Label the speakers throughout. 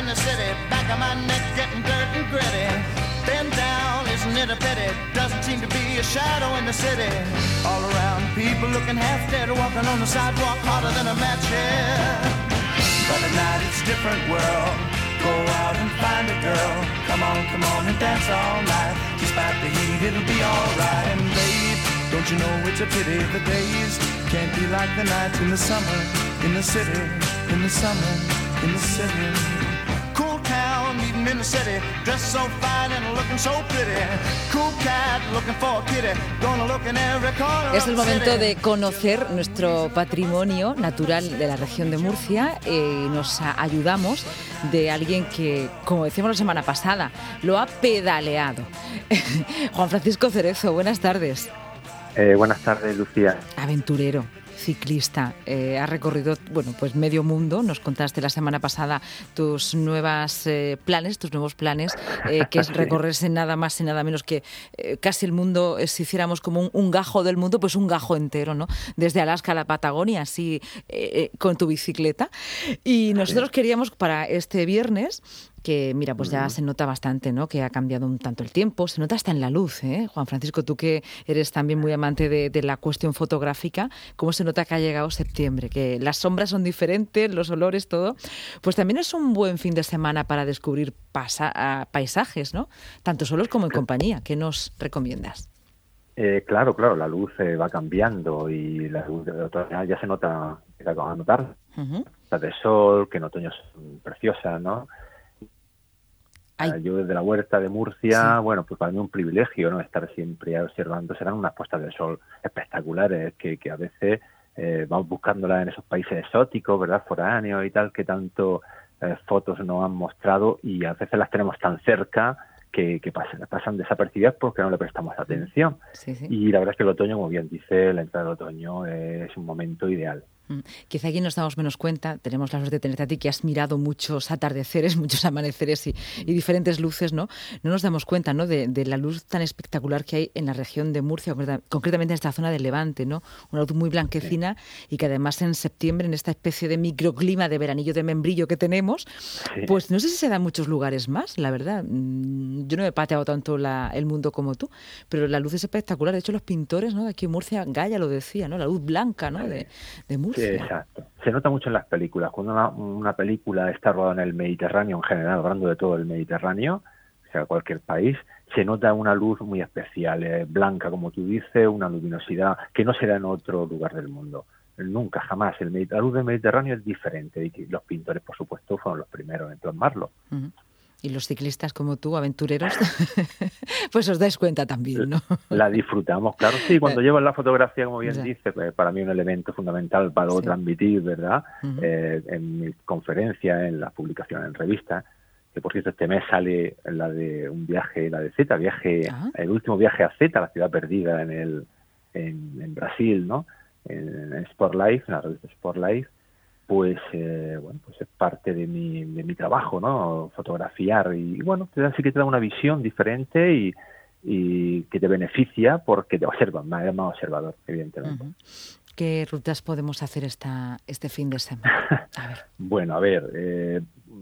Speaker 1: in the city, back of my neck getting dirt and gritty. Bend down, isn't it a pity? Doesn't seem to be a shadow in the city. All around, people looking half dead, walking on the sidewalk harder than a match here. But at night it's a different world. Go out and find a girl. Come on, come on and dance all night. Despite the heat, it'll be alright. And babe, don't you know it's a pity the days can't be like the nights in the summer, in the city, in the summer, in the city.
Speaker 2: Es el momento de conocer nuestro patrimonio natural de la región de Murcia y nos ayudamos de alguien que, como decíamos la semana pasada, lo ha pedaleado. Juan Francisco Cerezo, buenas tardes.
Speaker 3: Eh, buenas tardes, Lucía.
Speaker 2: Aventurero ciclista. Eh, has recorrido, bueno, pues medio mundo. Nos contaste la semana pasada tus nuevas eh, planes, tus nuevos planes, eh, que es recorrerse nada más y nada menos que casi el mundo, si hiciéramos como un, gajo del mundo, pues un gajo entero, ¿no? Desde Alaska a la Patagonia, así con tu bicicleta. Y nosotros queríamos para este viernes que mira, pues ya se nota bastante, ¿no? Que ha cambiado un tanto el tiempo, se nota hasta en la luz, ¿eh? Juan Francisco, tú que eres también muy amante de, la cuestión fotográfica, ¿cómo se nota que ha llegado septiembre? Que las sombras son diferentes, los olores, todo. Pues también es un buen fin de semana para descubrir paisajes, ¿no? Tanto solos como en compañía. ¿Qué nos recomiendas?
Speaker 3: Eh, claro, claro, la luz eh, va cambiando y la luz de otoño ya se nota, se acaba de notar. La de sol, que en otoño es preciosa, ¿no? Yo desde la huerta de Murcia, bueno, pues para mí un privilegio, ¿no? Estar siempre observando, serán unas puestas de sol espectaculares que, que a veces eh, vamos buscándolas en esos países exóticos, ¿verdad? Foráneos y tal, que tanto eh, fotos nos han mostrado y a veces las tenemos tan cerca que, que pasan, pasan, desapercibidas porque no le prestamos atención. Y la verdad es que el otoño, como bien dice, la entrada del otoño es un momento ideal.
Speaker 2: Mm. Quizá aquí nos damos menos cuenta, tenemos la suerte de tenerte a ti que has mirado muchos atardeceres, muchos amaneceres y, diferentes luces, ¿no? No nos damos cuenta, ¿no? De, la luz tan espectacular que hay en la región de Murcia, concretamente en esta zona del Levante, ¿no? Una luz muy blanquecina y que además en septiembre, en esta especie de microclima de veranillo de membrillo que tenemos, pues no sé si se da en muchos lugares más, la verdad. Mm, yo no he pateado tanto el mundo como tú, pero la luz es espectacular. De hecho, los pintores, ¿no? De aquí en Murcia, Gaya lo decía, ¿no? La luz blanca, ¿no? De, de Murcia
Speaker 3: exacto. Se nota mucho en las películas. Cuando una, película está rodada en el Mediterráneo en general, hablando de todo el Mediterráneo, o sea, cualquier país, se nota una luz muy especial, eh, blanca, como tú dices, una luminosidad que no se da en otro lugar del mundo. Nunca, jamás. El, la luz del Mediterráneo es diferente y los pintores, por supuesto, fueron los primeros en plasmarlo
Speaker 2: y los ciclistas como tú, aventureros, pues os dais cuenta también, ¿no?
Speaker 3: La disfrutamos, claro, sí, cuando llevas la fotografía, como bien dice, pues para mí un elemento fundamental para transmitir, ¿verdad? Eh, en mi conferencia, en la publicación en revista, que por cierto este mes sale la de un viaje, la de Z, viaje, ah. el último viaje a Z, la ciudad perdida en el en, Brasil, ¿no? En, en Sport Life, en la revista Sport Life, pues eh, bueno pues es parte de mi, de mi trabajo no fotografiar. Y bueno te da, sí que te da una visión diferente y, y que te beneficia porque te observan más, más observador evidentemente.
Speaker 2: ¿Qué rutas podemos hacer esta, este fin de semana?
Speaker 3: bueno, a ver, eh,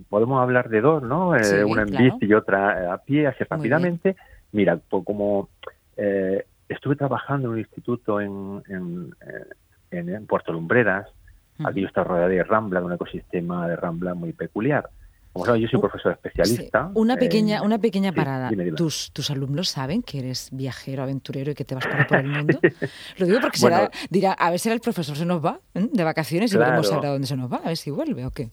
Speaker 3: podemos hablar de dos, ¿no? Eh, una en bici y otra a pie, así rápidamente. Mira, como estuve trabajando en un instituto en, en, en Puerto Lumbreras, Aquí está rodeada de Rambla, de un ecosistema de Rambla muy peculiar. Como sabes, yo soy profesor especialista.
Speaker 2: Una pequeña, una pequeña parada. ¿Tus, ¿Tus alumnos saben que eres viajero, aventurero y que te vas por, el mundo? Lo digo porque será, dirá, a ver si el profesor se nos va ¿eh? de vacaciones y veremos ahora dónde se nos va, a ver si vuelve o qué.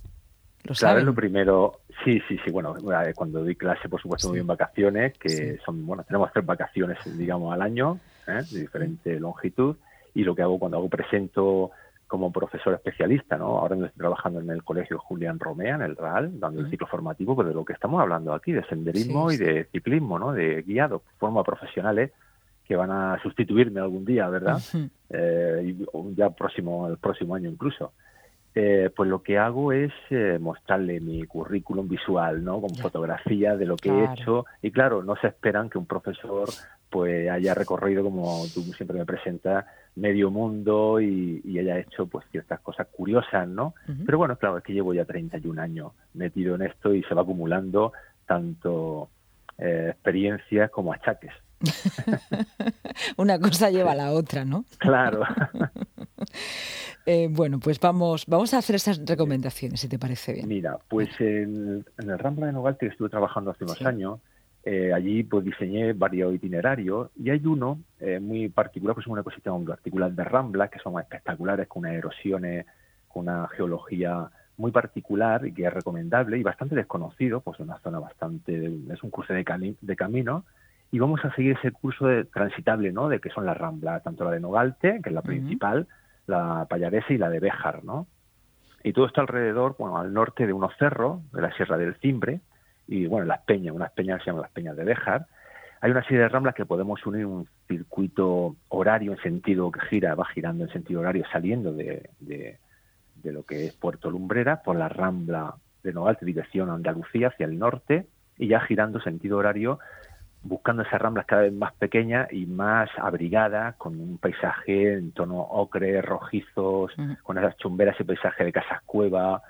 Speaker 3: ¿Lo sabes? lo primero, sí, sí, sí, bueno, eh, cuando doy clase, por supuesto, muy en vacaciones, que son, bueno, tenemos tres vacaciones, digamos, al año, ¿eh? de diferente longitud, y lo que hago cuando hago presento como profesor especialista, ¿no? Ahora estoy trabajando en el colegio Julián Romea, en el RAL, dando el ciclo formativo pues, de lo que estamos hablando aquí, de senderismo y de ciclismo, ¿no? De guiado, forma profesionales que van a sustituirme algún día, ¿verdad? eh, ya próximo, el próximo año incluso. Eh, pues lo que hago es eh, mostrarle mi currículum visual, ¿no? Con fotografía de lo que he hecho. Y claro, no se esperan que un profesor pues haya recorrido, como tú siempre me presentas, medio mundo y, haya hecho pues ciertas cosas curiosas, ¿no? Pero bueno, claro, es que llevo ya 31 años metido en esto y se va acumulando tanto eh, experiencias como achaques.
Speaker 2: Una cosa lleva a la otra, ¿no?
Speaker 3: Claro.
Speaker 2: Eh, bueno, pues vamos, vamos a hacer esas recomendaciones, si te parece bien.
Speaker 3: Mira, pues en, el Rambla de Nogalte que estuve trabajando hace unos años, eh, allí pues diseñé varios itinerarios y hay uno eh, muy particular, pues es un ecosistema muy particular de Rambla, que son espectaculares, con unas erosiones, con una geología muy particular y que es recomendable y bastante desconocido, pues es una zona bastante, es un curso de, de camino y vamos a seguir ese curso de, transitable, ¿no? De que son las Ramblas, tanto la de Nogalte, que es la principal, la Pallaresa y la de Béjar, ¿no? Y todo está alrededor, bueno, al norte de unos cerros, de la Sierra del Cimbre, y bueno, las peñas, unas peñas que se llaman las peñas de Béjar. Hay una serie de ramblas que podemos unir un circuito horario en sentido que gira, va girando en sentido horario, saliendo de, de, lo que es Puerto Lumbrera, por la rambla de Nogalte, dirección Andalucía, hacia el norte, y ya girando sentido horario buscando esas ramblas cada vez más pequeñas y más abrigadas, con un paisaje en tono ocre, rojizos, con esas chumberas, ese paisaje de casas cueva,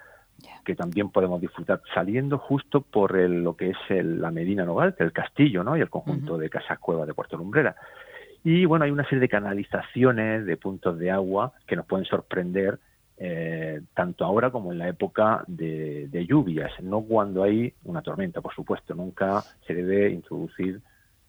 Speaker 3: que también podemos disfrutar saliendo justo por lo que es la Medina Nogal, el castillo ¿no? y el conjunto de casas cueva de Puerto Lumbrera. Y bueno, hay una serie de canalizaciones, de puntos de agua que nos pueden sorprender eh, tanto ahora como en la época de, lluvias, no cuando hay una tormenta, por supuesto. Nunca se debe introducir,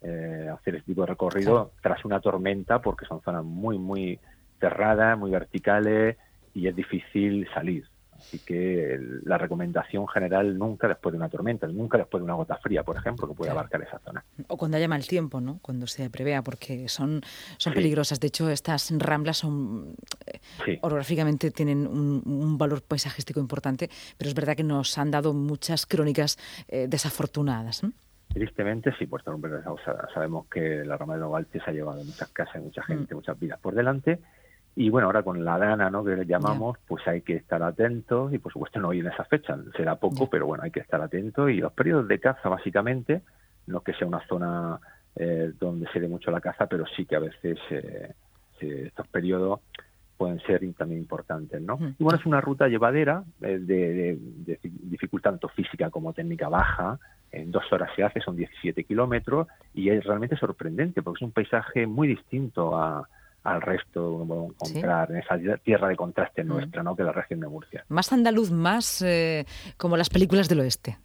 Speaker 3: eh, hacer este tipo de recorrido tras una tormenta porque son zonas muy, muy cerradas, muy verticales y es difícil salir. Así que la recomendación general nunca después de una tormenta, nunca después de una gota fría, por ejemplo, que puede abarcar esa zona.
Speaker 2: O cuando haya mal tiempo, ¿no? Cuando se prevea, porque son, son peligrosas. De hecho, estas ramblas son eh, orográficamente tienen un, valor paisajístico importante, pero es verdad que nos han dado muchas crónicas eh, desafortunadas.
Speaker 3: Tristemente, sí, Puerto Nombre sabemos que la rama de Novalte se ha llevado muchas casas, mucha mm. gente, muchas vidas por delante y bueno, ahora con la dana, ¿no? Que le llamamos, pues hay que estar atentos y por supuesto no hoy en esa fecha, será poco, pero bueno, hay que estar atentos y los periodos de caza básicamente, no que sea una zona eh, donde se dé mucho la caza, pero sí que a veces eh, estos periodos pueden ser también importantes, ¿no? Y bueno, es una ruta llevadera eh, de, de, dificultad tanto física como técnica baja, en dos horas se hace, son 17 kilómetros y es realmente sorprendente porque es un paisaje muy distinto a, al resto como encontrar en esa tierra de contraste mm. nuestra, ¿no? que la región de Murcia.
Speaker 2: Más andaluz, más eh, como las películas del oeste.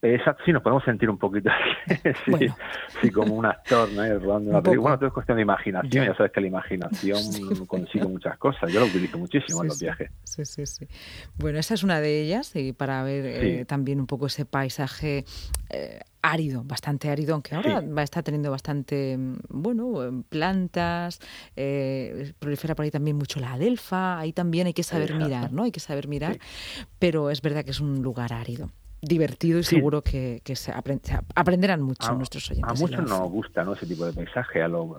Speaker 3: Exacto, sí, nos podemos sentir un poquito sí, sí, como un actor, ¿no? Rodando una película. Bueno, todo es cuestión de imaginación, ya sabes que la imaginación consigue muchas cosas. Yo lo utilizo muchísimo en los viajes.
Speaker 2: Sí, sí, sí. Bueno, esa es una de ellas, y para ver eh, también un poco ese paisaje eh, árido, bastante árido, aunque ahora va a estar teniendo bastante, mm, bueno, plantas, eh, prolifera por ahí también mucho la adelfa, ahí también hay que saber mirar, ¿no? Hay que saber mirar, pero es verdad que es un lugar árido divertido y seguro que, se, aprenderán mucho nuestros oyentes.
Speaker 3: A muchos nos gusta ¿no? ese tipo de paisaje, a lo,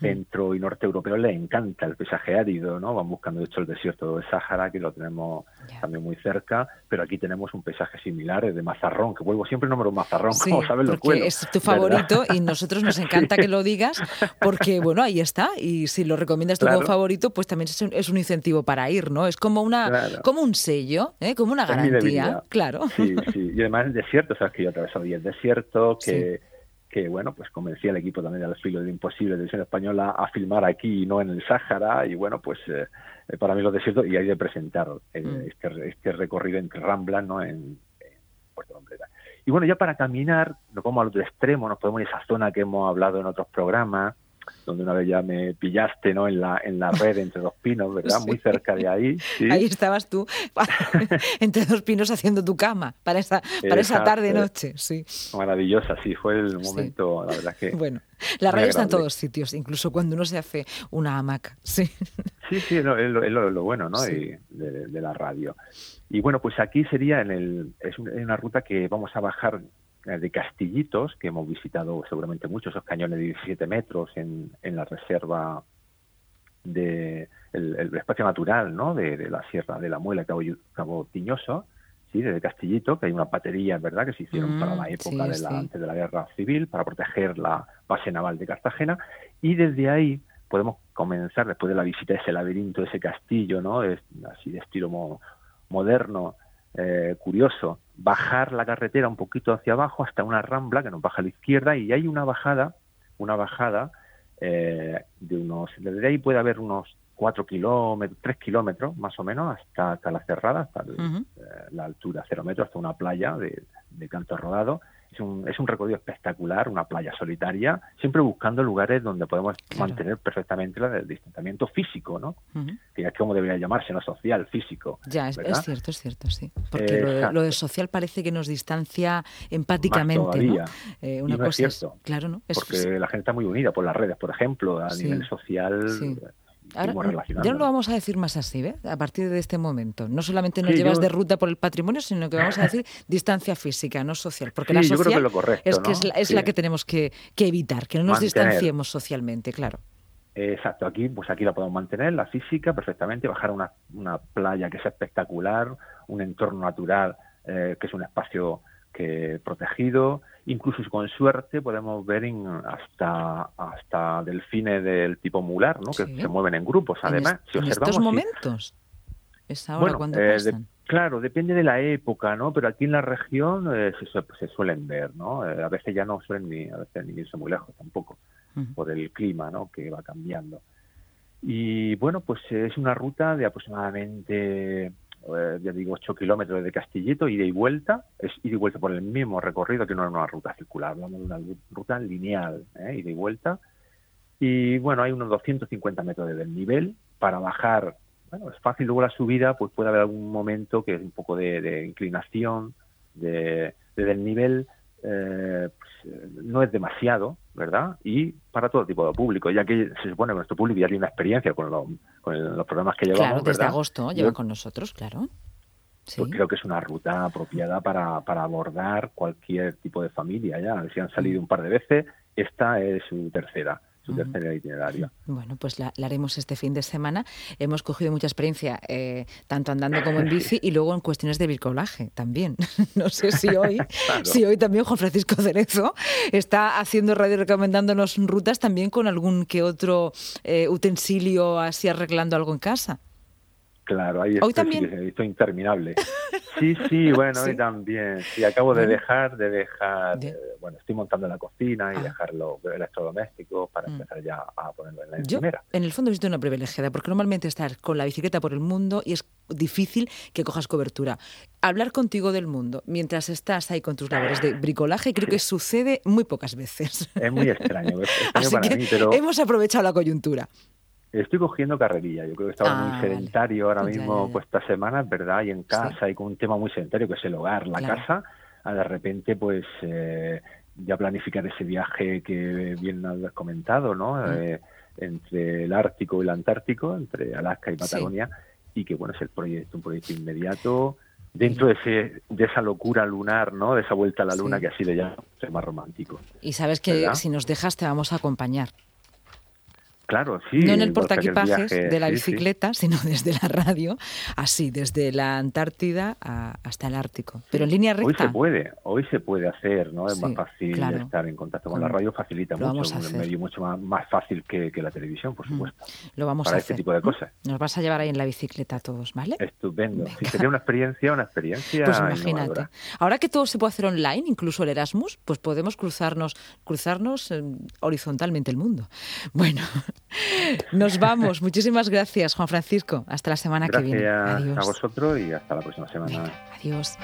Speaker 3: centro y norte europeo les encanta el paisaje árido, ¿no? Van buscando, de hecho, el desierto de Sáhara, que lo tenemos también muy cerca, pero aquí tenemos un paisaje similar, de mazarrón, que vuelvo siempre el número mazarrón, como sabes lo
Speaker 2: porque es tu favorito y nosotros nos encanta que lo digas, porque, bueno, ahí está, y si lo recomiendas como favorito, pues también es un, incentivo para ir, ¿no? Es como una como un sello, ¿eh? como una garantía, claro.
Speaker 3: Sí, sí, y además el desierto, sabes que yo he atravesado hoy el desierto, que que bueno, pues convencía al equipo también del filo de imposible de televisión española a filmar aquí y no en el Sáhara y bueno, pues eh, eh, para mí lo desierto y hay de presentar eh, mm. este, este, recorrido entre Rambla, ¿no? En, Puerto Lombrera. Y bueno, ya para caminar, nos vamos al otro extremo, nos podemos ir a esa zona que hemos hablado en otros programas, donde una vez ya me pillaste ¿no? en, la, en la red entre dos pinos, ¿verdad? Muy cerca de ahí.
Speaker 2: Ahí estabas tú entre dos pinos haciendo tu cama para esa, para esa tarde-noche. Sí.
Speaker 3: Maravillosa, sí, fue el momento, la verdad que...
Speaker 2: Bueno, la radio está en todos sitios, incluso cuando uno se hace una hamaca. Sí,
Speaker 3: sí, sí es, lo, bueno ¿no? de, de, la radio. Y bueno, pues aquí sería en el, es una ruta que vamos a bajar de castillitos que hemos visitado seguramente muchos, esos cañones de 17 metros en, en la reserva de el, espacio natural ¿no? de, la Sierra de la Muela, Cabo, Cabo Tiñoso, sí, de Castillito, que hay unas baterías, ¿verdad?, que se hicieron para
Speaker 2: Mm,
Speaker 3: la época
Speaker 2: sí,
Speaker 3: de la,
Speaker 2: sí.
Speaker 3: antes de la guerra civil, para proteger la base naval de Cartagena, y desde ahí podemos comenzar, después de la visita a ese laberinto, ese castillo, ¿no?, es, así de estilo mo- moderno, eh, curioso, bajar la carretera un poquito hacia abajo hasta una rambla que nos baja a la izquierda y hay una bajada, una bajada eh, de unos, desde ahí puede haber unos cuatro kilómetros, tres kilómetros más o menos hasta, hasta la cerrada, hasta el- eh, la altura cero metros, hasta una playa de, de canto rodado. Es un, es un recorrido espectacular, una playa solitaria, siempre buscando lugares donde podemos
Speaker 2: Claro.
Speaker 3: mantener perfectamente la del distanciamiento físico, ¿no?
Speaker 2: Ujú.
Speaker 3: Que es como debería llamarse, no social, físico.
Speaker 2: Ya, es, es cierto, es cierto, sí. Porque lo de, lo de social parece que nos distancia empáticamente, ¿no? Eh,
Speaker 3: Y
Speaker 2: una
Speaker 3: no es
Speaker 2: cosa
Speaker 3: cierto,
Speaker 2: claro, ¿no? Es,
Speaker 3: Porque la gente está muy unida por las redes, por ejemplo, a
Speaker 2: Sí,
Speaker 3: nivel social.
Speaker 2: sí. Ahora,
Speaker 3: seguimos
Speaker 2: ya no lo vamos a decir más así, ¿ves? A partir de este momento. No solamente nos
Speaker 3: Sí,
Speaker 2: llevas
Speaker 3: yo-
Speaker 2: de ruta por el patrimonio, sino que vamos a decir distancia física, no social. Porque
Speaker 3: Sí,
Speaker 2: la
Speaker 3: yo creo que
Speaker 2: social
Speaker 3: lo correcto,
Speaker 2: es, que
Speaker 3: ¿no?
Speaker 2: es, la, es
Speaker 3: Sí.
Speaker 2: la que tenemos que, que evitar, que no nos
Speaker 3: Mantener.
Speaker 2: distanciemos socialmente, claro.
Speaker 3: Exacto, aquí pues aquí la podemos mantener, la física perfectamente, bajar a una, una playa que es espectacular, un entorno natural eh, que es un espacio que protegido, incluso con suerte podemos ver en- hasta hasta delfines del tipo mular, ¿no? que se mueven en grupos.
Speaker 2: En
Speaker 3: Además,
Speaker 2: est-
Speaker 3: si
Speaker 2: en
Speaker 3: observamos
Speaker 2: estos momentos. Es ahora
Speaker 3: bueno,
Speaker 2: cuando
Speaker 3: eh, de- claro, depende de la época, ¿no? Pero aquí en la región eh, se, se suelen ver, ¿no? Eh, a veces ya no suelen ni, a veces ni irse muy lejos tampoco, por el clima, ¿no? Que va cambiando. Y bueno, pues es una ruta de aproximadamente, eh, ya digo, 8 kilómetros de Castillito, ida y vuelta. Es ida y vuelta por el mismo recorrido que no es una ruta circular, hablamos de una ruta lineal, ¿eh? ida y vuelta. Y bueno, hay unos 250 metros de desnivel para bajar. Bueno, es fácil. Luego la subida, pues puede haber algún momento que es un poco de, de inclinación, de, de desnivel. pues, eh, no es demasiado, ¿verdad? Y para todo tipo de público, ya que se supone que nuestro público ya tiene una experiencia con, lo- con el- los programas que llevamos,
Speaker 2: Claro, desde
Speaker 3: ¿verdad?
Speaker 2: agosto
Speaker 3: Yo-
Speaker 2: llevan con nosotros, claro. Sí.
Speaker 3: pues creo que es una ruta apropiada para, para abordar cualquier tipo de familia ya. Si han salido un par de veces, esta es su tercera, su
Speaker 2: Ujú.
Speaker 3: tercera itinerario.
Speaker 2: Bueno, pues la, la haremos este fin de semana. Hemos cogido mucha experiencia, eh, tanto andando como en bici, y luego en cuestiones de bricolaje también. No sé si hoy,
Speaker 3: Claro.
Speaker 2: si hoy también Juan Francisco Cerezo está haciendo radio recomendándonos rutas también con algún que otro eh, utensilio así arreglando algo en casa.
Speaker 3: Claro, ahí
Speaker 2: Hoy
Speaker 3: estoy,
Speaker 2: también.
Speaker 3: sí, esto interminable. Sí, sí, bueno,
Speaker 2: Sí.
Speaker 3: hoy también. Sí, acabo de
Speaker 2: Bueno.
Speaker 3: dejar, de dejar, eh, bueno, estoy montando la cocina y
Speaker 2: Ah.
Speaker 3: dejar los electrodomésticos para
Speaker 2: Mm.
Speaker 3: empezar ya a ponerlo en la
Speaker 2: Yo,
Speaker 3: encimera.
Speaker 2: en el fondo, he una privilegiada, porque normalmente estar con la bicicleta por el mundo y es difícil que cojas cobertura. Hablar contigo del mundo mientras estás ahí con tus labores de bricolaje creo que sucede muy pocas veces.
Speaker 3: Es muy extraño, es extraño
Speaker 2: Así
Speaker 3: para
Speaker 2: que
Speaker 3: mí, pero
Speaker 2: hemos aprovechado la coyuntura.
Speaker 3: Estoy cogiendo carrerilla. Yo creo que estaba
Speaker 2: Ah,
Speaker 3: muy sedentario ahora
Speaker 2: Ya, ya,
Speaker 3: mismo,
Speaker 2: ya.
Speaker 3: pues esta semana, es verdad, y en casa, y con un tema muy sedentario que es el hogar, la
Speaker 2: Claro.
Speaker 3: casa, a de repente, pues eh, ya planificar ese viaje que bien has comentado, ¿no?
Speaker 2: Mm.
Speaker 3: Eh, entre el Ártico y el Antártico, entre Alaska y
Speaker 2: Sí.
Speaker 3: Patagonia, y que bueno, es el proyecto, un proyecto inmediato dentro de ese de esa locura lunar, ¿no? De esa vuelta a la
Speaker 2: Sí.
Speaker 3: luna que ha sido ya el más romántico.
Speaker 2: Y sabes que
Speaker 3: ¿Verdad?
Speaker 2: si nos dejas te vamos a acompañar.
Speaker 3: Claro, sí.
Speaker 2: no en el portaequipajes de la
Speaker 3: sí, sí.
Speaker 2: bicicleta, sino desde la radio, así, desde la Antártida a- hasta el Ártico. Pero en línea
Speaker 3: Hoy
Speaker 2: recta.
Speaker 3: se puede, hoy se puede hacer, ¿no? Es
Speaker 2: Sí,
Speaker 3: más fácil
Speaker 2: claro.
Speaker 3: estar en contacto con la radio, facilita
Speaker 2: Lo
Speaker 3: mucho, es un medio mucho más, más fácil que, que la televisión, por
Speaker 2: Mm,
Speaker 3: supuesto,
Speaker 2: Lo vamos
Speaker 3: para
Speaker 2: a
Speaker 3: este
Speaker 2: hacer.
Speaker 3: tipo de cosas.
Speaker 2: Nos vas a llevar ahí en la bicicleta a todos, ¿vale?
Speaker 3: Estupendo. Sería una experiencia, una experiencia
Speaker 2: Pues imagínate.
Speaker 3: innovadora.
Speaker 2: Ahora que todo se puede hacer online, incluso el Erasmus, pues podemos cruzarnos, cruzarnos eh, horizontalmente el mundo. Bueno, nos vamos. Muchísimas gracias, Juan Francisco. Hasta la semana que viene.
Speaker 3: Gracias
Speaker 2: Adiós.
Speaker 3: a vosotros y hasta la próxima semana.
Speaker 2: Venga, adiós.